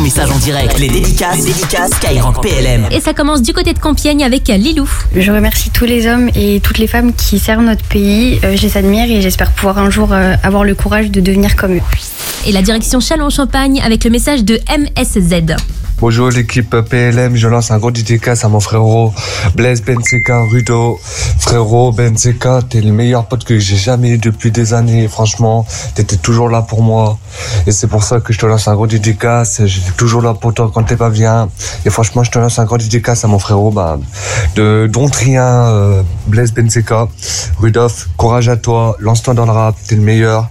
ton message en direct. Les dédicaces, les dédicaces Skyrock PLM. Et ça commence du côté de Compiègne avec Lilou. Je remercie tous les hommes et toutes les femmes qui servent notre pays. Euh, je les admire et j'espère pouvoir un jour euh, avoir le courage de devenir comme eux. Et la direction Chalon-Champagne avec le message de MSZ. Bonjour l'équipe PLM, je lance un gros dédicace à mon frérot Blaise Benzeka Rudo. Frérot Benzeka, t'es le meilleur pote que j'ai jamais eu depuis des années. Franchement, t'étais toujours là pour moi. Et c'est pour ça que je te lance un gros dédicace. J'étais toujours là pour toi quand t'es pas bien. Et franchement, je te lance un gros dédicace à mon frérot bah, de Dontrien, euh, Blaise Benzeka. Rudolf, courage à toi, lance-toi dans le rap, t'es le meilleur.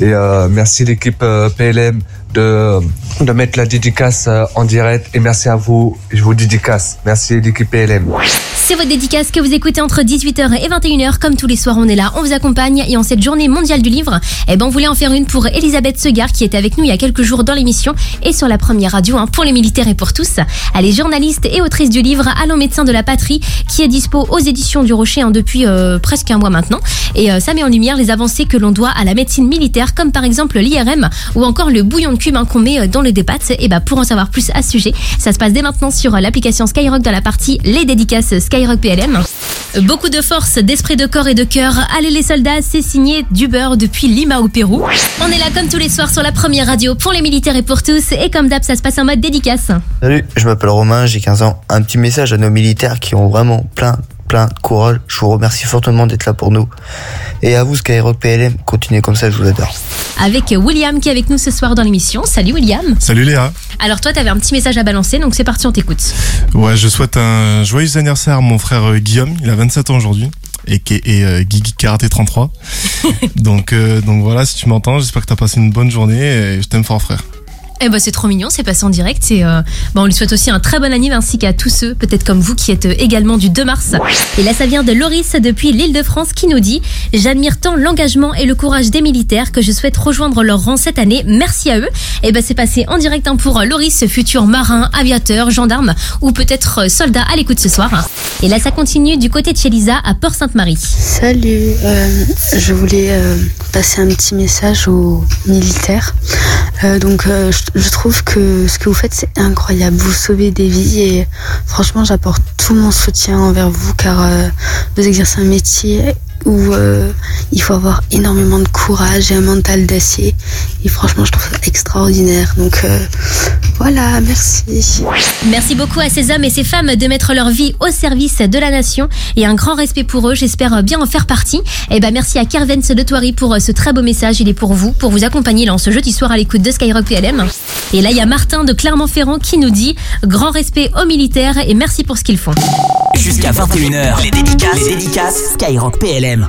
Et euh, merci l'équipe euh, PLM de, de mettre la dédicace euh, en direct. Et merci à vous, je vous dédicace. Merci l'équipe PLM. C'est votre dédicace que vous écoutez entre 18h et 21h. Comme tous les soirs, on est là, on vous accompagne. Et en cette journée mondiale du livre, eh ben, on voulait en faire une pour Elisabeth Segar, qui était avec nous il y a quelques jours dans l'émission et sur la première radio hein, pour les militaires et pour tous. Elle est journaliste et autrice du livre Allons médecin de la patrie, qui est dispo aux éditions du Rocher hein, depuis euh, presque un mois maintenant. Et euh, ça met en lumière les avancées que l'on doit à la médecine militaire, comme par exemple l'IRM ou encore le bouillon de cube hein, qu'on met euh, dans le débat. Et bah, pour en savoir plus à ce sujet, ça se passe dès maintenant sur l'application Skyrock dans la partie Les dédicaces Skyrock PLM. Beaucoup de force, d'esprit de corps et de cœur. Allez les soldats, c'est signé du beurre depuis Lima au Pérou. On est là comme tous les soirs sur la première radio pour les militaires et pour tous. Et comme d'hab, ça se passe en mode dédicace. Salut, je m'appelle Romain, j'ai 15 ans. Un petit message à nos militaires qui ont vraiment plein, plein de courage. Je vous remercie fortement d'être là pour nous. Et à vous, Skyrock PLM, continuez comme ça, je vous adore. Avec William qui est avec nous ce soir dans l'émission. Salut William. Salut Léa. Alors toi, t'avais un petit message à balancer, donc c'est parti, on t'écoute. Ouais, je souhaite un joyeux anniversaire à mon frère euh, Guillaume. Il a 27 ans aujourd'hui. Et, et euh, Guigui Karaté 33. donc, euh, donc voilà, si tu m'entends, j'espère que t'as passé une bonne journée et je t'aime fort, frère. Eh ben c'est trop mignon, c'est passé en direct et euh, bon, on lui souhaite aussi un très bon anniversaire ainsi qu'à tous ceux, peut-être comme vous, qui êtes euh, également du 2 mars. Et là, ça vient de Loris depuis l'île de France qui nous dit J'admire tant l'engagement et le courage des militaires que je souhaite rejoindre leur rang cette année. Merci à eux. Et ben c'est passé en direct hein, pour Loris, futur marin, aviateur, gendarme ou peut-être euh, soldat à l'écoute ce soir. Et là, ça continue du côté de chez Lisa à Port-Sainte-Marie. Salut, euh, je voulais euh, passer un petit message aux militaires. Euh, donc, euh, je, trouve que ce que vous faites, c'est incroyable. Vous sauvez des vies et franchement, j'apporte tout mon soutien envers vous car euh, vous exercez un métier où euh, il faut avoir énormément de courage et un mental d'acier. Et franchement, je trouve ça extraordinaire. Donc, euh, voilà, merci. Merci beaucoup à ces hommes et ces femmes de mettre leur vie au service de la nation et un grand respect pour eux. J'espère bien en faire partie. Et ben merci à Kervens de Thoiry pour euh, ce très beau message. Il est pour vous, pour vous accompagner là ce jeudi soir à l'écoute de Skyrock PLM. Et là, il y a Martin de Clermont-Ferrand qui nous dit grand respect aux militaires et merci pour ce qu'ils font. Jusqu'à 21h, les dédicaces, les dédicaces. Skyrock PLM.